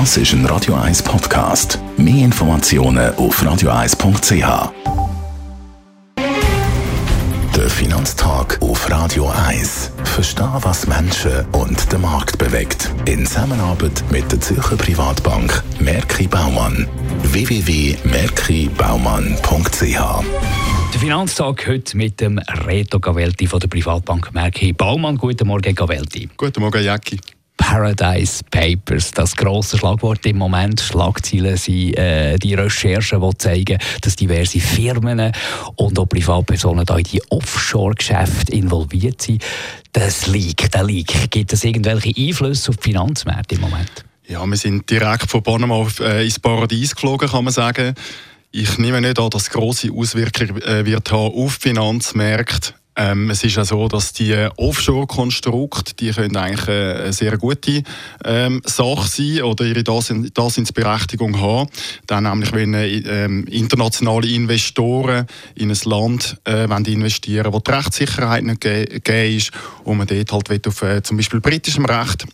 Das ist ein Radio 1 Podcast. Mehr Informationen auf radio1.ch. Der Finanztag auf Radio 1. Verstehen, was Menschen und den Markt bewegt. In Zusammenarbeit mit der Zürcher Privatbank Merki Baumann. www.merkibaumann.ch der Finanztag heute mit dem Reto Gavelti von der Privatbank Merki Baumann. Guten Morgen, Gavelti. Guten Morgen, Jacki. Paradise Papers, das grosse Schlagwort im Moment. Schlagzeilen sind äh, die Recherchen, die zeigen, dass diverse Firmen und auch Privatpersonen da in die Offshore-Geschäfte involviert sind. Das Leak, der Leak, gibt es irgendwelche Einflüsse auf die Finanzmärkte im Moment? Ja, wir sind direkt von Panama äh, ins Paradies geflogen, kann man sagen. Ich nehme nicht an, dass es grosse Auswirkungen äh, wird haben auf die Finanzmärkte. Ähm, es ist ja so, dass die Offshore-Konstrukte, die können eigentlich eine sehr gute ähm, Sache sein oder ihre Daseinsberechtigung haben. Dann nämlich, wenn ähm, internationale Investoren in ein Land äh, wollen investieren wollen, wo die Rechtssicherheit nicht gegeben ist und man dort halt auf äh, zum Beispiel britischem Recht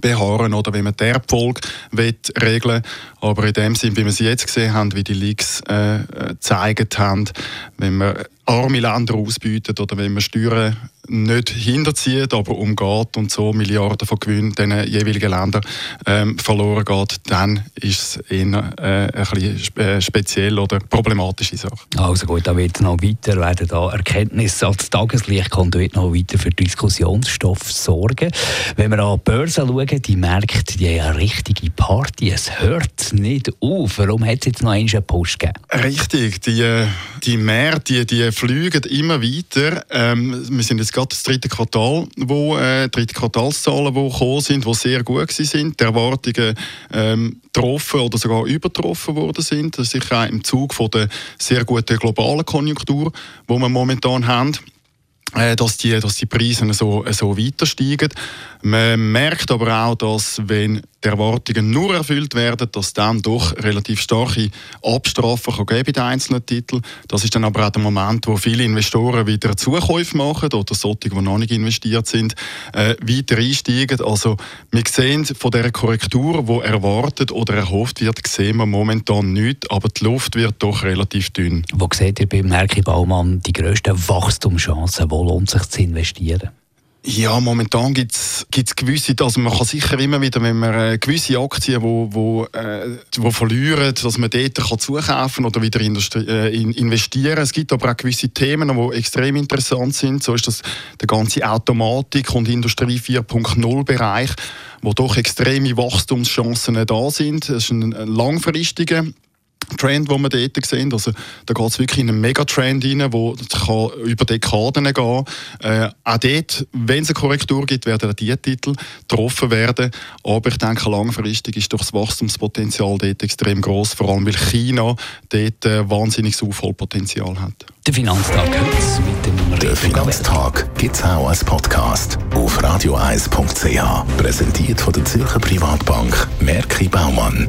beharren oder wie man die Erbfolge regeln. Aber in dem Sinn, wie wir sie jetzt gesehen haben, wie die Leaks äh, äh gezeigt haben, wenn man arme Länder ausbietet oder wenn man Steuern nicht hinterzieht, aber umgeht und so Milliarden von Gewinnen den jeweiligen Ländern ähm, verloren geht, dann ist es eher äh, ein bisschen äh, speziell oder problematische Sache. Also gut, da wird noch weiter werden da Erkenntnisse als Tageslicht kommt, wird noch weiter für Diskussionsstoff sorgen. Wenn wir an die Börse schauen, die Märkte, die haben eine richtige Party. Es hört nicht auf. Warum hat es jetzt noch einen Push gegeben? Richtig, die, die Märkte, die, die fliegen immer weiter. Ähm, wir sind jetzt gerade das dritte Quartal, wo äh, dritte Quartalszahlen, die gekommen sind, die sehr gut sind, die Erwartungen ähm, getroffen oder sogar übertroffen worden sind. Das ist sicher im Zug von der sehr guten globalen Konjunktur, die wir momentan haben äh, dass die, dass die Preise so, so weiter steigen. Man merkt aber auch, dass wenn die Erwartungen nur erfüllt werden, dass dann doch relativ starke Abstrafen kann geben bei den einzelnen Titeln. Das ist dann aber auch der Moment, wo viele Investoren wieder Zukäufe machen oder solche, die noch nicht investiert sind, äh, weiter einsteigen. Also wir sehen von der Korrektur, die erwartet oder erhofft wird, sehen wir momentan nichts, aber die Luft wird doch relativ dünn. Wo seht ihr bei Merki Baumann die grössten Wachstumschancen? Wo lohnt es sich zu investieren? Ja, momentan gibt es gewisse, also man kann sicher immer wieder, wenn man äh, gewisse Aktien, wo, wo, äh, wo verlieren, dass man dort kann zukaufen oder wieder äh, in, investieren. Es gibt aber auch gewisse Themen, die extrem interessant sind. So ist das der ganze Automatik- und Industrie 4.0 Bereich, wo doch extreme Wachstumschancen da sind. Das ist ein langfristiger Trend, den wir dort sehen. Also, da geht es wirklich in einen Megatrend rein, der über Dekaden gehen kann. Äh, auch dort, wenn es eine Korrektur gibt, werden die Titel getroffen werden. Aber ich denke, langfristig ist doch das Wachstumspotenzial dort extrem groß, vor allem weil China dort äh, wahnsinniges Aufholpotenzial hat. Der Finanztag heute mit dem Der Finanztag gibt es auch als Podcast auf radioeis.ch. Präsentiert von der Zürcher Privatbank Merki Baumann